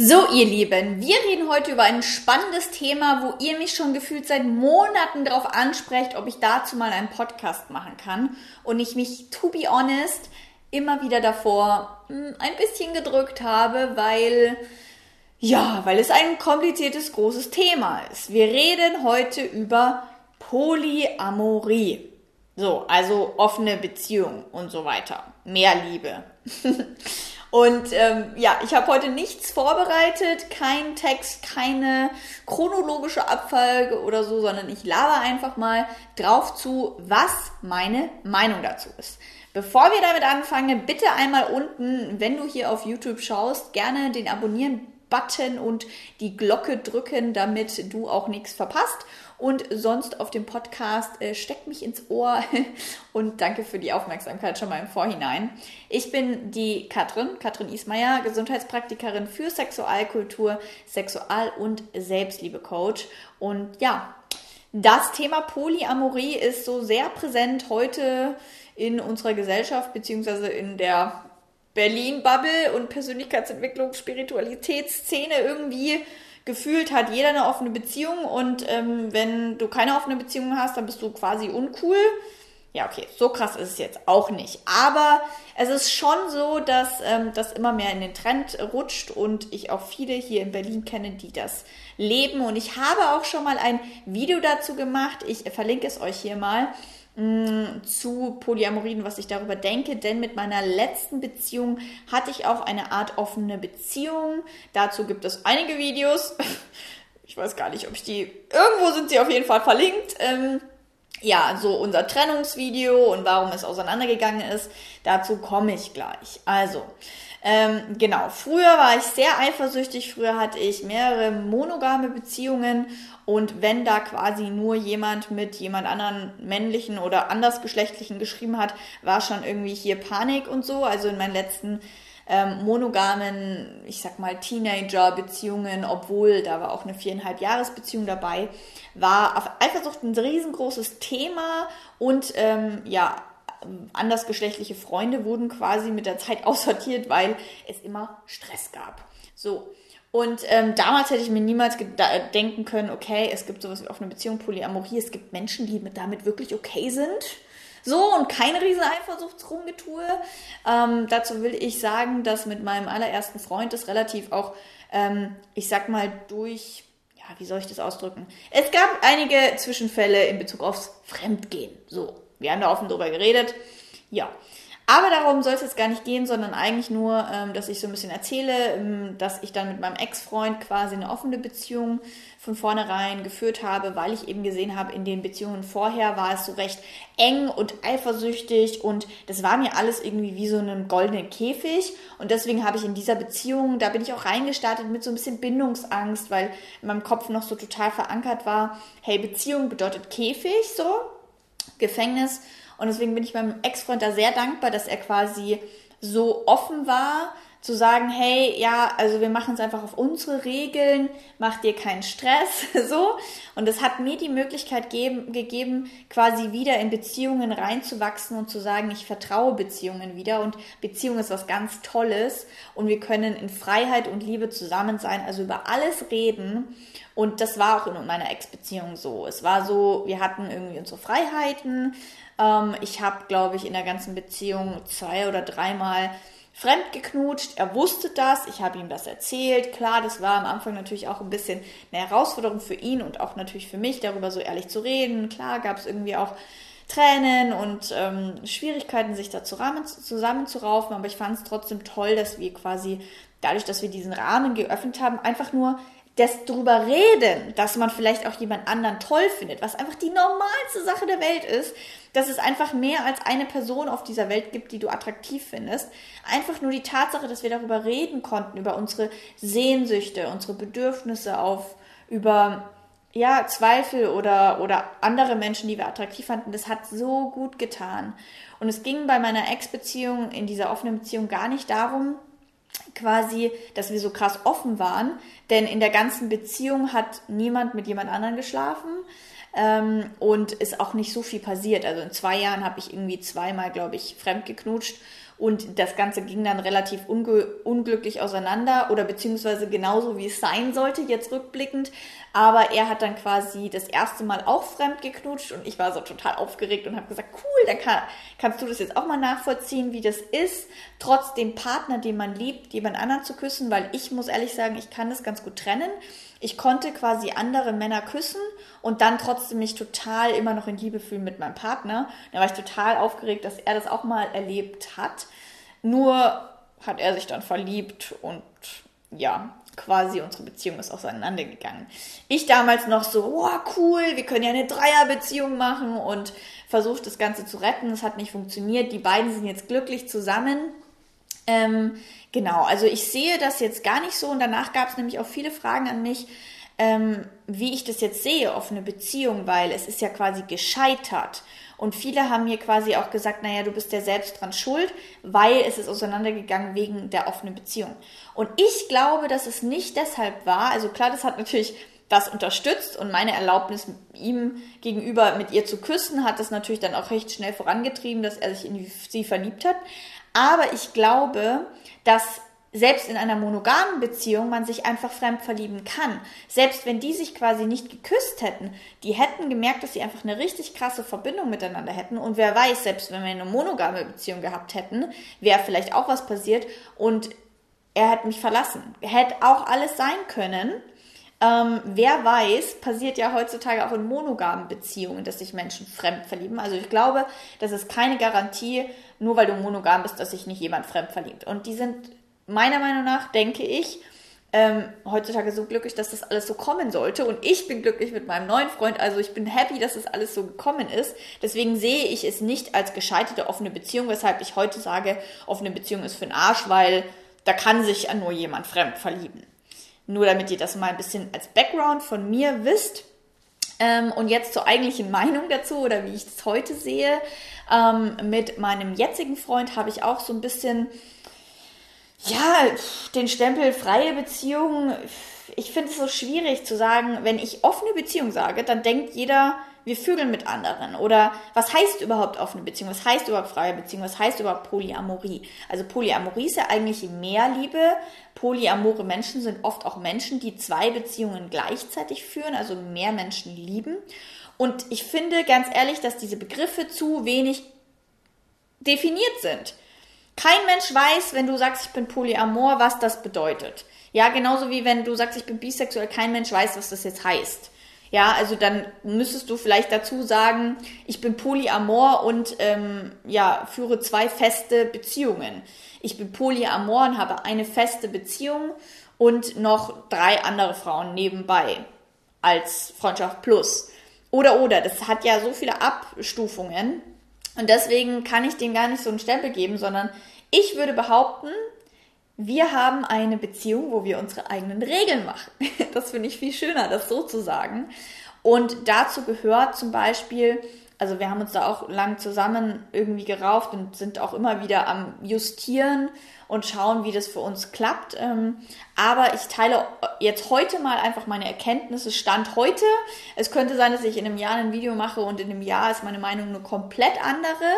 So, ihr Lieben, wir reden heute über ein spannendes Thema, wo ihr mich schon gefühlt seit Monaten darauf ansprecht, ob ich dazu mal einen Podcast machen kann. Und ich mich, to be honest, immer wieder davor hm, ein bisschen gedrückt habe, weil, ja, weil es ein kompliziertes, großes Thema ist. Wir reden heute über Polyamorie. So, also offene Beziehung und so weiter. Mehr Liebe. Und ähm, ja, ich habe heute nichts vorbereitet, kein Text, keine chronologische Abfolge oder so, sondern ich laber einfach mal drauf zu, was meine Meinung dazu ist. Bevor wir damit anfangen, bitte einmal unten, wenn du hier auf YouTube schaust, gerne den Abonnieren Button und die Glocke drücken, damit du auch nichts verpasst. Und sonst auf dem Podcast äh, steckt mich ins Ohr und danke für die Aufmerksamkeit schon mal im Vorhinein. Ich bin die Katrin, Katrin Ismaier, Gesundheitspraktikerin für Sexualkultur, Sexual- und Selbstliebe-Coach. Und ja, das Thema Polyamorie ist so sehr präsent heute in unserer Gesellschaft beziehungsweise in der Berlin-Bubble und Persönlichkeitsentwicklung, Spiritualitätsszene irgendwie gefühlt hat jeder eine offene Beziehung und ähm, wenn du keine offene Beziehung hast, dann bist du quasi uncool. Ja, okay, so krass ist es jetzt auch nicht. Aber es ist schon so, dass ähm, das immer mehr in den Trend rutscht und ich auch viele hier in Berlin kenne, die das leben. Und ich habe auch schon mal ein Video dazu gemacht. Ich verlinke es euch hier mal Mm, zu Polyamorien, was ich darüber denke, denn mit meiner letzten Beziehung hatte ich auch eine Art offene Beziehung. Dazu gibt es einige Videos. Ich weiß gar nicht, ob ich die. Irgendwo sind sie auf jeden Fall verlinkt. Ähm, ja, so unser Trennungsvideo und warum es auseinandergegangen ist, dazu komme ich gleich. Also, ähm, genau, früher war ich sehr eifersüchtig, früher hatte ich mehrere monogame Beziehungen. Und wenn da quasi nur jemand mit jemand anderen männlichen oder andersgeschlechtlichen geschrieben hat, war schon irgendwie hier Panik und so. Also in meinen letzten ähm, monogamen, ich sag mal, Teenager-Beziehungen, obwohl da war auch eine viereinhalb Jahresbeziehung dabei, war Eifersucht ein riesengroßes Thema. Und ähm, ja, andersgeschlechtliche Freunde wurden quasi mit der Zeit aussortiert, weil es immer Stress gab. So. Und ähm, damals hätte ich mir niemals denken können, okay, es gibt sowas wie offene Beziehung, Polyamorie, es gibt Menschen, die mit, damit wirklich okay sind. So, und keine riesen Eifersuchtsrumgetue. Ähm, dazu will ich sagen, dass mit meinem allerersten Freund das relativ auch, ähm, ich sag mal, durch, ja, wie soll ich das ausdrücken? Es gab einige Zwischenfälle in Bezug aufs Fremdgehen. So, wir haben da offen drüber geredet. Ja. Aber darum soll es jetzt gar nicht gehen, sondern eigentlich nur, ähm, dass ich so ein bisschen erzähle, ähm, dass ich dann mit meinem Ex-Freund quasi eine offene Beziehung von vornherein geführt habe, weil ich eben gesehen habe, in den Beziehungen vorher war es so recht eng und eifersüchtig und das war mir alles irgendwie wie so ein goldenen Käfig und deswegen habe ich in dieser Beziehung, da bin ich auch reingestartet mit so ein bisschen Bindungsangst, weil in meinem Kopf noch so total verankert war, hey, Beziehung bedeutet Käfig, so, Gefängnis und deswegen bin ich meinem Ex-Freund da sehr dankbar, dass er quasi so offen war, zu sagen, hey, ja, also wir machen es einfach auf unsere Regeln, mach dir keinen Stress, so. Und es hat mir die Möglichkeit geben, gegeben, quasi wieder in Beziehungen reinzuwachsen und zu sagen, ich vertraue Beziehungen wieder und Beziehung ist was ganz Tolles und wir können in Freiheit und Liebe zusammen sein, also über alles reden. Und das war auch in meiner Ex-Beziehung so. Es war so, wir hatten irgendwie unsere Freiheiten, ähm, ich habe, glaube ich, in der ganzen Beziehung zwei oder dreimal fremd geknutscht. Er wusste das, ich habe ihm das erzählt. Klar, das war am Anfang natürlich auch ein bisschen eine Herausforderung für ihn und auch natürlich für mich, darüber so ehrlich zu reden. Klar gab es irgendwie auch Tränen und ähm, Schwierigkeiten, sich da zusammenzuraufen, aber ich fand es trotzdem toll, dass wir quasi dadurch, dass wir diesen Rahmen geöffnet haben, einfach nur das drüber reden, dass man vielleicht auch jemand anderen toll findet, was einfach die normalste Sache der Welt ist, dass es einfach mehr als eine Person auf dieser Welt gibt, die du attraktiv findest. Einfach nur die Tatsache, dass wir darüber reden konnten, über unsere Sehnsüchte, unsere Bedürfnisse auf, über ja, Zweifel oder, oder andere Menschen, die wir attraktiv fanden, das hat so gut getan. Und es ging bei meiner Ex-Beziehung, in dieser offenen Beziehung, gar nicht darum, quasi, dass wir so krass offen waren, denn in der ganzen Beziehung hat niemand mit jemand anderen geschlafen ähm, und ist auch nicht so viel passiert. Also in zwei Jahren habe ich irgendwie zweimal, glaube ich, fremd geknutscht Und das Ganze ging dann relativ unglücklich auseinander oder beziehungsweise genauso wie es sein sollte, jetzt rückblickend. Aber er hat dann quasi das erste Mal auch fremd geknutscht und ich war so total aufgeregt und habe gesagt, cool, dann kann, kannst du das jetzt auch mal nachvollziehen, wie das ist, trotz dem Partner, den man liebt, jemand anderen zu küssen, weil ich muss ehrlich sagen, ich kann das ganz gut trennen. Ich konnte quasi andere Männer küssen und dann trotzdem mich total immer noch in Liebe fühlen mit meinem Partner. Da war ich total aufgeregt, dass er das auch mal erlebt hat. Nur hat er sich dann verliebt und ja, quasi unsere Beziehung ist auseinandergegangen. Ich damals noch so, oh cool, wir können ja eine Dreierbeziehung machen und versucht das Ganze zu retten. Es hat nicht funktioniert. Die beiden sind jetzt glücklich zusammen. Ähm, genau, also ich sehe das jetzt gar nicht so und danach gab es nämlich auch viele Fragen an mich, ähm, wie ich das jetzt sehe, offene Beziehung, weil es ist ja quasi gescheitert. Und viele haben mir quasi auch gesagt, naja, du bist ja selbst dran schuld, weil es ist auseinandergegangen wegen der offenen Beziehung. Und ich glaube, dass es nicht deshalb war, also klar, das hat natürlich das unterstützt und meine Erlaubnis ihm gegenüber mit ihr zu küssen hat das natürlich dann auch recht schnell vorangetrieben, dass er sich in sie verliebt hat. Aber ich glaube, dass selbst in einer monogamen Beziehung man sich einfach fremd verlieben kann. Selbst wenn die sich quasi nicht geküsst hätten, die hätten gemerkt, dass sie einfach eine richtig krasse Verbindung miteinander hätten. Und wer weiß, selbst wenn wir eine monogame Beziehung gehabt hätten, wäre vielleicht auch was passiert und er hat mich verlassen. Hätte auch alles sein können. Ähm, wer weiß, passiert ja heutzutage auch in monogamen Beziehungen, dass sich Menschen fremd verlieben. Also ich glaube, das ist keine Garantie, nur weil du monogam bist, dass sich nicht jemand fremd verliebt. Und die sind meiner Meinung nach, denke ich, ähm, heutzutage so glücklich, dass das alles so kommen sollte. Und ich bin glücklich mit meinem neuen Freund. Also ich bin happy, dass das alles so gekommen ist. Deswegen sehe ich es nicht als gescheiterte offene Beziehung, weshalb ich heute sage, offene Beziehung ist für den Arsch, weil da kann sich nur jemand fremd verlieben. Nur damit ihr das mal ein bisschen als Background von mir wisst. Ähm, und jetzt zur eigentlichen Meinung dazu oder wie ich es heute sehe. Ähm, mit meinem jetzigen Freund habe ich auch so ein bisschen ja, den Stempel freie Beziehung, ich finde es so schwierig zu sagen, wenn ich offene Beziehung sage, dann denkt jeder, wir vögeln mit anderen. Oder was heißt überhaupt offene Beziehung? Was heißt überhaupt freie Beziehung? Was heißt überhaupt Polyamorie? Also Polyamorie ist ja eigentlich mehr Liebe. Polyamore Menschen sind oft auch Menschen, die zwei Beziehungen gleichzeitig führen, also mehr Menschen lieben. Und ich finde ganz ehrlich, dass diese Begriffe zu wenig definiert sind. Kein Mensch weiß, wenn du sagst, ich bin Polyamor, was das bedeutet. Ja, genauso wie wenn du sagst, ich bin bisexuell, kein Mensch weiß, was das jetzt heißt. Ja, also dann müsstest du vielleicht dazu sagen, ich bin Polyamor und ähm, ja, führe zwei feste Beziehungen. Ich bin Polyamor und habe eine feste Beziehung und noch drei andere Frauen nebenbei als Freundschaft plus. Oder oder, das hat ja so viele Abstufungen. Und deswegen kann ich dem gar nicht so einen Stempel geben, sondern ich würde behaupten, wir haben eine Beziehung, wo wir unsere eigenen Regeln machen. Das finde ich viel schöner, das so zu sagen. Und dazu gehört zum Beispiel, also wir haben uns da auch lang zusammen irgendwie gerauft und sind auch immer wieder am Justieren und schauen, wie das für uns klappt. Ähm, aber ich teile jetzt heute mal einfach meine Erkenntnisse. Stand heute. Es könnte sein, dass ich in einem Jahr ein Video mache und in einem Jahr ist meine Meinung eine komplett andere.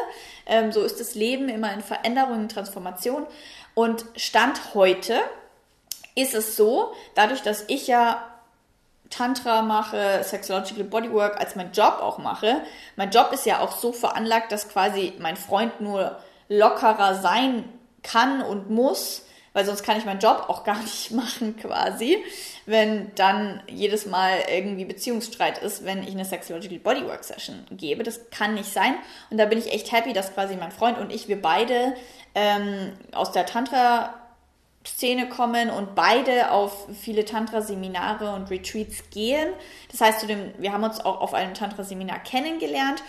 Ähm, so ist das Leben immer in Veränderung, in Transformation. Und Stand heute ist es so, dadurch, dass ich ja Tantra mache, Sexological Bodywork als mein Job auch mache. Mein Job ist ja auch so veranlagt, dass quasi mein Freund nur lockerer sein kann und muss, weil sonst kann ich meinen Job auch gar nicht machen quasi, wenn dann jedes Mal irgendwie Beziehungsstreit ist, wenn ich eine Sexological Bodywork Session gebe. Das kann nicht sein. Und da bin ich echt happy, dass quasi mein Freund und ich, wir beide ähm, aus der Tantra Szene kommen und beide auf viele Tantra-Seminare und Retreats gehen. Das heißt, zu dem, wir haben uns auch auf einem Tantra-Seminar kennengelernt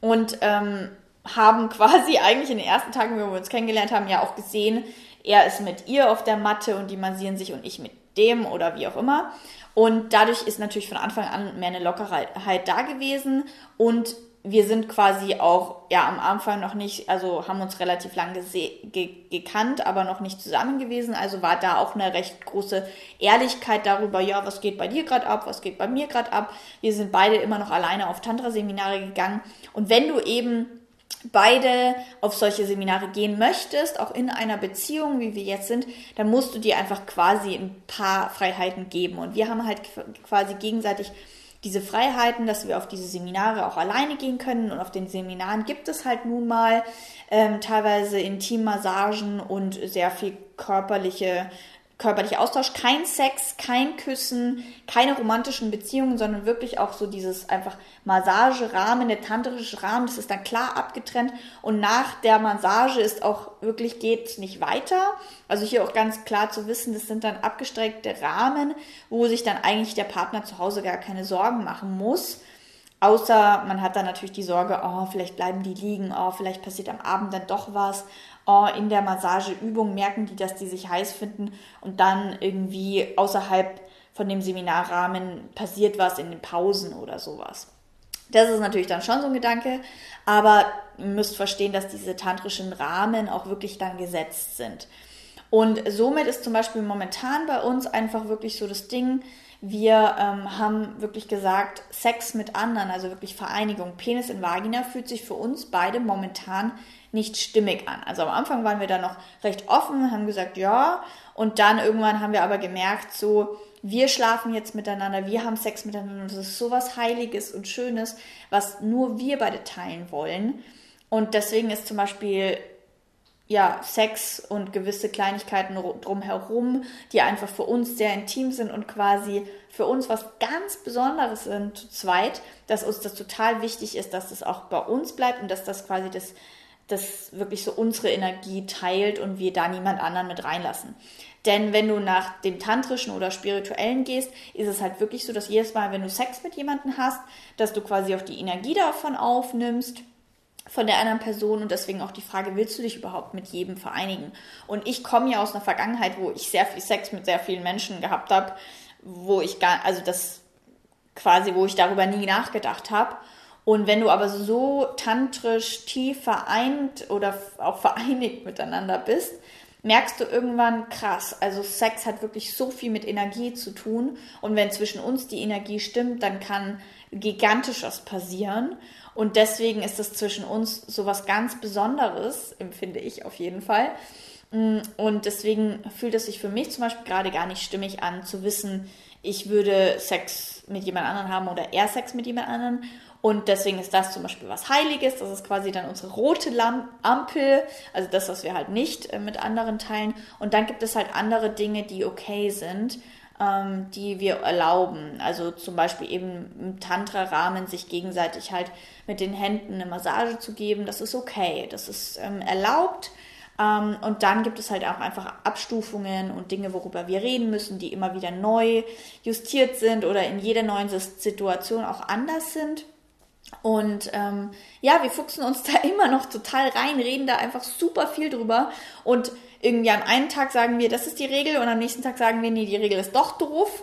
und ähm, haben quasi eigentlich in den ersten Tagen, wo wir uns kennengelernt haben, ja auch gesehen, er ist mit ihr auf der Matte und die massieren sich und ich mit dem oder wie auch immer. Und dadurch ist natürlich von Anfang an mehr eine Lockerheit da gewesen und wir sind quasi auch ja am Anfang noch nicht, also haben uns relativ lang ge gekannt, aber noch nicht zusammen gewesen. Also war da auch eine recht große Ehrlichkeit darüber, ja, was geht bei dir gerade ab, was geht bei mir gerade ab. Wir sind beide immer noch alleine auf Tantra-Seminare gegangen. Und wenn du eben beide auf solche Seminare gehen möchtest, auch in einer Beziehung, wie wir jetzt sind, dann musst du dir einfach quasi ein paar Freiheiten geben. Und wir haben halt quasi gegenseitig diese Freiheiten, dass wir auf diese Seminare auch alleine gehen können. Und auf den Seminaren gibt es halt nun mal ähm, teilweise Intimmassagen und sehr viel körperliche körperlicher Austausch, kein Sex, kein Küssen, keine romantischen Beziehungen, sondern wirklich auch so dieses einfach Massagerahmen, der tantrische Rahmen, das ist dann klar abgetrennt und nach der Massage ist auch wirklich geht nicht weiter. Also hier auch ganz klar zu wissen, das sind dann abgestreckte Rahmen, wo sich dann eigentlich der Partner zu Hause gar keine Sorgen machen muss. Außer man hat dann natürlich die Sorge, oh, vielleicht bleiben die liegen, oh, vielleicht passiert am Abend dann doch was, in der Massageübung merken die, dass die sich heiß finden und dann irgendwie außerhalb von dem Seminarrahmen passiert was in den Pausen oder sowas. Das ist natürlich dann schon so ein Gedanke, aber ihr müsst verstehen, dass diese tantrischen Rahmen auch wirklich dann gesetzt sind. Und somit ist zum Beispiel momentan bei uns einfach wirklich so das Ding, wir ähm, haben wirklich gesagt, Sex mit anderen, also wirklich Vereinigung, Penis in Vagina, fühlt sich für uns beide momentan nicht stimmig an. Also am Anfang waren wir da noch recht offen, haben gesagt, ja. Und dann irgendwann haben wir aber gemerkt, so, wir schlafen jetzt miteinander, wir haben Sex miteinander. Das ist so was Heiliges und Schönes, was nur wir beide teilen wollen. Und deswegen ist zum Beispiel ja, Sex und gewisse Kleinigkeiten drumherum, die einfach für uns sehr intim sind und quasi für uns was ganz Besonderes sind zu zweit, dass uns das total wichtig ist, dass das auch bei uns bleibt und dass das quasi das, das wirklich so unsere Energie teilt und wir da niemand anderen mit reinlassen. Denn wenn du nach dem tantrischen oder spirituellen gehst, ist es halt wirklich so, dass jedes Mal, wenn du Sex mit jemandem hast, dass du quasi auch die Energie davon aufnimmst von der anderen Person und deswegen auch die Frage, willst du dich überhaupt mit jedem vereinigen? Und ich komme ja aus einer Vergangenheit, wo ich sehr viel Sex mit sehr vielen Menschen gehabt habe, wo ich gar, also das quasi, wo ich darüber nie nachgedacht habe. Und wenn du aber so tantrisch tief vereint oder auch vereinigt miteinander bist, merkst du irgendwann krass, also Sex hat wirklich so viel mit Energie zu tun und wenn zwischen uns die Energie stimmt, dann kann gigantisch was passieren und deswegen ist es zwischen uns so was ganz Besonderes, empfinde ich auf jeden Fall. Mm, und deswegen fühlt es sich für mich zum Beispiel gerade gar nicht stimmig an, zu wissen, ich würde Sex mit jemand anderem haben oder er Sex mit jemand anderem. Und deswegen ist das zum Beispiel was Heiliges. Das ist quasi dann unsere rote Ampel, also das, was wir halt nicht äh, mit anderen teilen. Und dann gibt es halt andere Dinge, die okay sind ähm, die wir erlauben. Also zum Beispiel eben im Tantra-Rahmen sich gegenseitig halt mit den Händen eine Massage zu geben. Das ist okay, das ist ähm, erlaubt. Ähm, und dann gibt es halt auch einfach Abstufungen und Dinge, worüber wir reden müssen, die immer wieder neu justiert sind oder in jeder neuen Situation auch anders sind. Und ähm, ja, wir fuchsen uns da immer noch total rein, reden da einfach super viel drüber und irgendwie an einem Tag sagen wir, das ist die Regel und am nächsten Tag sagen wir, nee, die Regel ist doch doof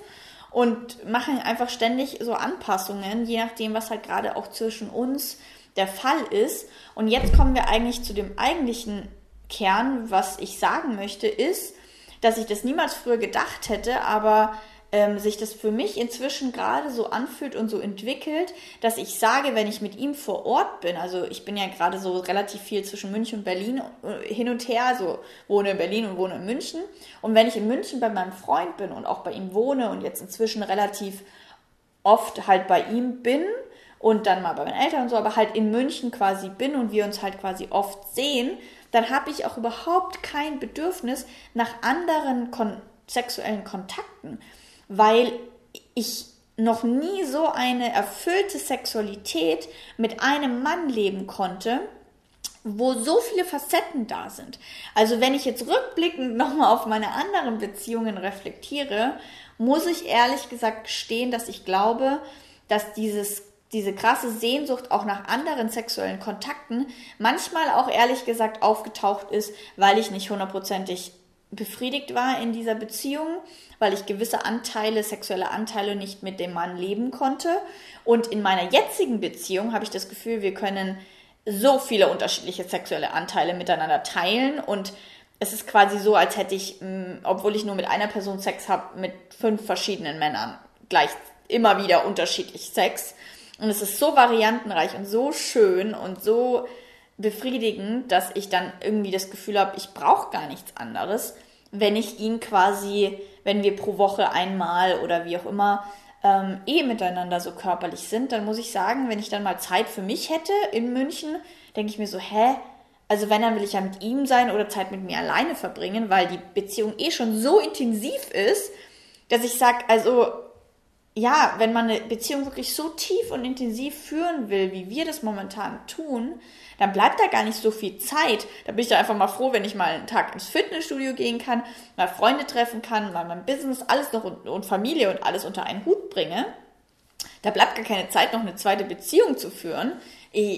und machen einfach ständig so Anpassungen, je nachdem, was halt gerade auch zwischen uns der Fall ist. Und jetzt kommen wir eigentlich zu dem eigentlichen Kern, was ich sagen möchte, ist, dass ich das niemals früher gedacht hätte, aber ähm, sich das für mich inzwischen gerade so anfühlt und so entwickelt, dass ich sage, wenn ich mit ihm vor Ort bin, also ich bin ja gerade so relativ viel zwischen München und Berlin äh, hin und her, also wohne in Berlin und wohne in München. Und wenn ich in München bei meinem Freund bin und auch bei ihm wohne und jetzt inzwischen relativ oft halt bei ihm bin, und dann mal bei meinen Eltern und so, aber halt in München quasi bin und wir uns halt quasi oft sehen, dann habe ich auch überhaupt kein Bedürfnis nach anderen kon sexuellen Kontakten weil ich noch nie so eine erfüllte Sexualität mit einem Mann leben konnte, wo so viele Facetten da sind. Also wenn ich jetzt rückblickend nochmal auf meine anderen Beziehungen reflektiere, muss ich ehrlich gesagt gestehen, dass ich glaube, dass dieses, diese krasse Sehnsucht auch nach anderen sexuellen Kontakten manchmal auch ehrlich gesagt aufgetaucht ist, weil ich nicht hundertprozentig befriedigt war in dieser Beziehung, weil ich gewisse Anteile, sexuelle Anteile nicht mit dem Mann leben konnte. Und in meiner jetzigen Beziehung habe ich das Gefühl, wir können so viele unterschiedliche sexuelle Anteile miteinander teilen und es ist quasi so, als hätte ich, mm, obwohl ich nur mit einer Person Sex habe, mit fünf verschiedenen Männern gleich immer wieder unterschiedlich Sex. Und es ist so variantenreich und so schön und so befriedigend, dass ich dann irgendwie das Gefühl habe, ich brauche gar nichts anderes, wenn ich ihn quasi, wenn wir pro Woche einmal oder wie auch immer ähm, eh miteinander so körperlich sind, dann muss ich sagen, wenn ich dann mal Zeit für mich hätte in München, denke ich mir so, hä? Also wenn, dann will ich ja mit ihm sein oder Zeit mit mir alleine verbringen, weil die Beziehung eh schon so intensiv ist, dass ich sage, also ja, wenn man eine Beziehung wirklich so tief und intensiv führen will, wie wir das momentan tun, dann bleibt da gar nicht so viel Zeit. Da bin ich da einfach mal froh, wenn ich mal einen Tag ins Fitnessstudio gehen kann, mal Freunde treffen kann, mal mein Business, alles noch und, und Familie und alles unter einen Hut bringe. Da bleibt gar keine Zeit, noch eine zweite Beziehung zu führen.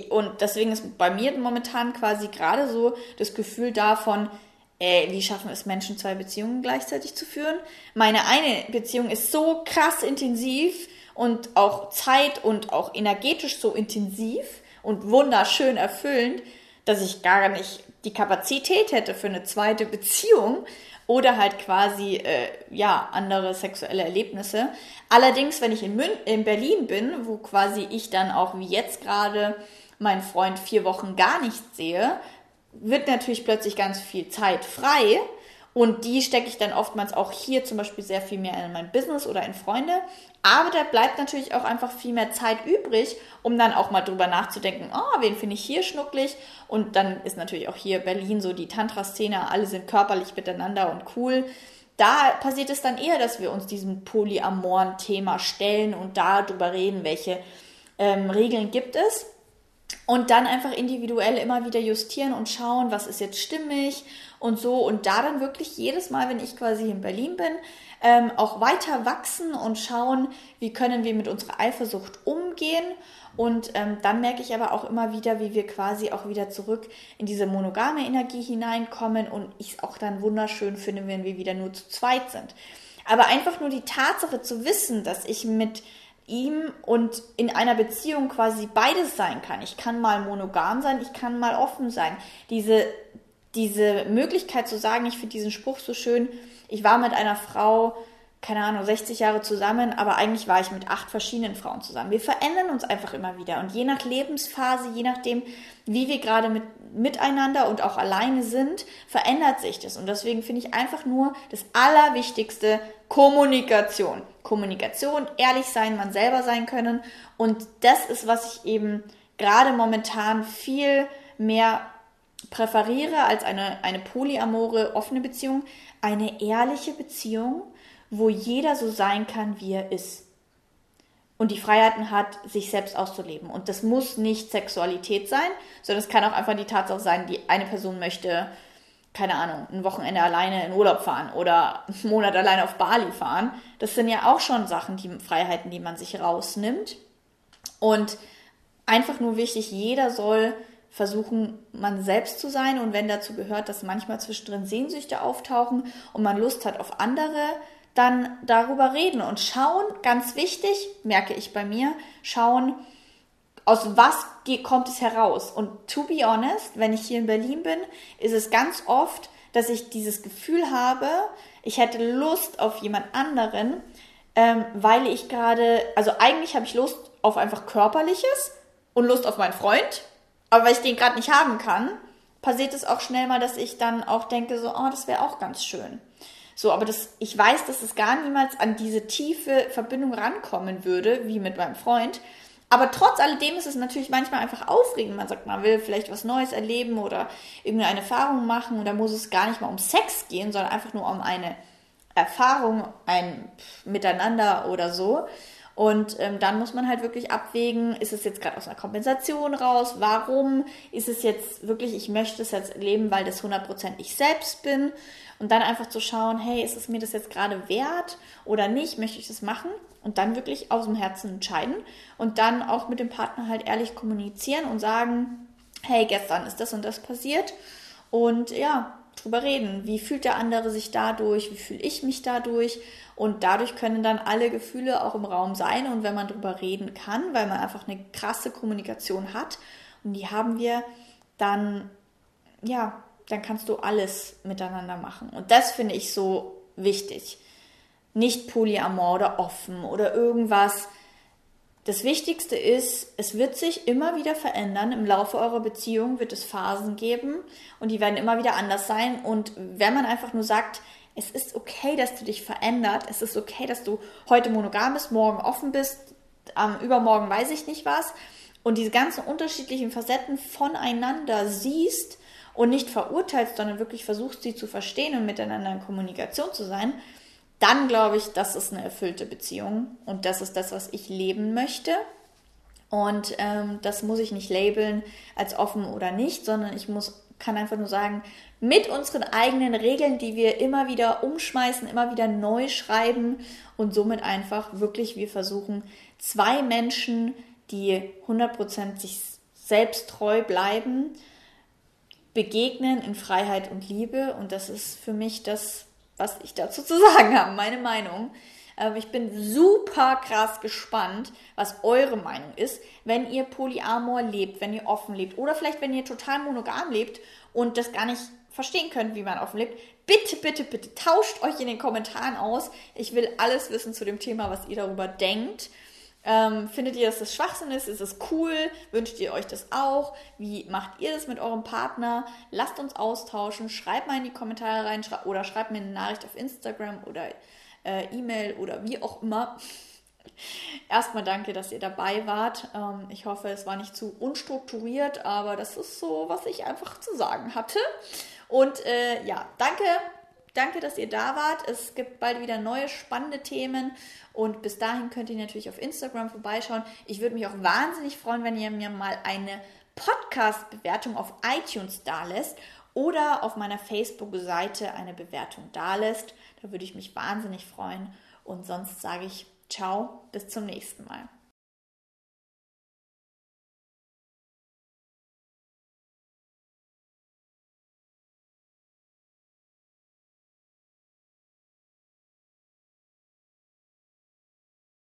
Und deswegen ist bei mir momentan quasi gerade so das Gefühl davon, ey, wie schaffen es Menschen, zwei Beziehungen gleichzeitig zu führen? Meine eine Beziehung ist so krass intensiv und auch Zeit und auch energetisch so intensiv, und wunderschön erfüllend, dass ich gar nicht die Kapazität hätte für eine zweite Beziehung oder halt quasi äh, ja andere sexuelle Erlebnisse. Allerdings, wenn ich in, Mün in Berlin bin, wo quasi ich dann auch wie jetzt gerade meinen Freund vier Wochen gar nicht sehe, wird natürlich plötzlich ganz viel Zeit frei und die stecke ich dann oftmals auch hier zum Beispiel sehr viel mehr in mein Business oder in Freunde. Aber da bleibt natürlich auch einfach viel mehr Zeit übrig, um dann auch mal drüber nachzudenken, oh, wen finde ich hier schnucklig? Und dann ist natürlich auch hier Berlin so die Tantra-Szene, alle sind körperlich miteinander und cool. Da passiert es dann eher, dass wir uns diesem polyamoren Thema stellen und darüber reden, welche ähm, Regeln gibt es. Und dann einfach individuell immer wieder justieren und schauen, was ist jetzt stimmig und so. Und da dann wirklich jedes Mal, wenn ich quasi in Berlin bin, ähm, auch weiter wachsen und schauen, wie können wir mit unserer Eifersucht umgehen. Und ähm, dann merke ich aber auch immer wieder, wie wir quasi auch wieder zurück in diese monogame Energie hineinkommen und ich es auch dann wunderschön finde, wenn wir wieder nur zu zweit sind. Aber einfach nur die Tatsache zu wissen, dass ich mit ihm und in einer Beziehung quasi beides sein kann. Ich kann mal monogam sein, ich kann mal offen sein. Diese diese Möglichkeit zu sagen, ich finde diesen Spruch so schön, ich war mit einer Frau, keine Ahnung, 60 Jahre zusammen, aber eigentlich war ich mit acht verschiedenen Frauen zusammen. Wir verändern uns einfach immer wieder und je nach Lebensphase, je nachdem, wie wir gerade mit, miteinander und auch alleine sind, verändert sich das. Und deswegen finde ich einfach nur das Allerwichtigste Kommunikation. Kommunikation, ehrlich sein, man selber sein können. Und das ist, was ich eben gerade momentan viel mehr präferiere als eine, eine polyamore, offene Beziehung, eine ehrliche Beziehung, wo jeder so sein kann, wie er ist. Und die Freiheiten hat, sich selbst auszuleben. Und das muss nicht Sexualität sein, sondern es kann auch einfach die Tatsache sein, die eine Person möchte, keine Ahnung, ein Wochenende alleine in Urlaub fahren oder einen Monat alleine auf Bali fahren. Das sind ja auch schon Sachen, die Freiheiten, die man sich rausnimmt. Und einfach nur wichtig, jeder soll versuchen, man selbst zu sein und wenn dazu gehört, dass manchmal zwischendrin Sehnsüchte auftauchen und man Lust hat auf andere, dann darüber reden und schauen, ganz wichtig, merke ich bei mir, schauen, aus was kommt es heraus. Und to be honest, wenn ich hier in Berlin bin, ist es ganz oft, dass ich dieses Gefühl habe, ich hätte Lust auf jemand anderen, ähm, weil ich gerade, also eigentlich habe ich Lust auf einfach körperliches und Lust auf meinen Freund aber weil ich den gerade nicht haben kann, passiert es auch schnell mal, dass ich dann auch denke, so, oh, das wäre auch ganz schön. So, aber das, ich weiß, dass es gar niemals an diese tiefe Verbindung rankommen würde, wie mit meinem Freund. Aber trotz alledem ist es natürlich manchmal einfach aufregend. Man sagt, man will vielleicht was Neues erleben oder irgendeine Erfahrung machen. Und da muss es gar nicht mal um Sex gehen, sondern einfach nur um eine Erfahrung, ein Miteinander oder so. Und ähm, dann muss man halt wirklich abwägen, ist es jetzt gerade aus einer Kompensation raus? Warum ist es jetzt wirklich, ich möchte es jetzt leben, weil das 100% ich selbst bin? Und dann einfach zu schauen, hey, ist es mir das jetzt gerade wert oder nicht? Möchte ich das machen? Und dann wirklich aus dem Herzen entscheiden und dann auch mit dem Partner halt ehrlich kommunizieren und sagen, hey, gestern ist das und das passiert. Und ja, drüber reden. Wie fühlt der andere sich dadurch? Wie fühle ich mich dadurch? Und dadurch können dann alle Gefühle auch im Raum sein. Und wenn man drüber reden kann, weil man einfach eine krasse Kommunikation hat, und die haben wir, dann, ja, dann kannst du alles miteinander machen. Und das finde ich so wichtig. Nicht polyamor oder offen oder irgendwas. Das Wichtigste ist, es wird sich immer wieder verändern. Im Laufe eurer Beziehung wird es Phasen geben und die werden immer wieder anders sein. Und wenn man einfach nur sagt, es ist okay, dass du dich verändert, es ist okay, dass du heute monogam bist, morgen offen bist, ähm, übermorgen weiß ich nicht was, und diese ganzen unterschiedlichen Facetten voneinander siehst und nicht verurteilst, sondern wirklich versuchst, sie zu verstehen und miteinander in Kommunikation zu sein, dann glaube ich, das ist eine erfüllte Beziehung und das ist das, was ich leben möchte. Und ähm, das muss ich nicht labeln als offen oder nicht, sondern ich muss, kann einfach nur sagen, mit unseren eigenen Regeln, die wir immer wieder umschmeißen, immer wieder neu schreiben und somit einfach wirklich wir versuchen, zwei Menschen, die 100% sich selbst treu bleiben, begegnen in Freiheit und Liebe. Und das ist für mich das, was ich dazu zu sagen habe, meine Meinung. Ähm, ich bin super krass gespannt, was eure Meinung ist, wenn ihr Polyamor lebt, wenn ihr offen lebt oder vielleicht wenn ihr total monogam lebt und das gar nicht verstehen könnt, wie man offen lebt. Bitte, bitte, bitte tauscht euch in den Kommentaren aus. Ich will alles wissen zu dem Thema, was ihr darüber denkt. Ähm, findet ihr, dass das Schwachsinn ist? Ist es cool? Wünscht ihr euch das auch? Wie macht ihr das mit eurem Partner? Lasst uns austauschen. Schreibt mal in die Kommentare rein schrei oder schreibt mir eine Nachricht auf Instagram oder äh, E-Mail oder wie auch immer. Erstmal danke, dass ihr dabei wart. Ähm, ich hoffe, es war nicht zu unstrukturiert, aber das ist so, was ich einfach zu sagen hatte. Und äh, ja, danke, danke, dass ihr da wart. Es gibt bald wieder neue spannende Themen und bis dahin könnt ihr natürlich auf Instagram vorbeischauen. Ich würde mich auch wahnsinnig freuen, wenn ihr mir mal eine Podcast-Bewertung auf iTunes dalässt oder auf meiner Facebook-Seite eine Bewertung dalässt. Da würde ich mich wahnsinnig freuen. Und sonst sage ich ciao, bis zum nächsten Mal.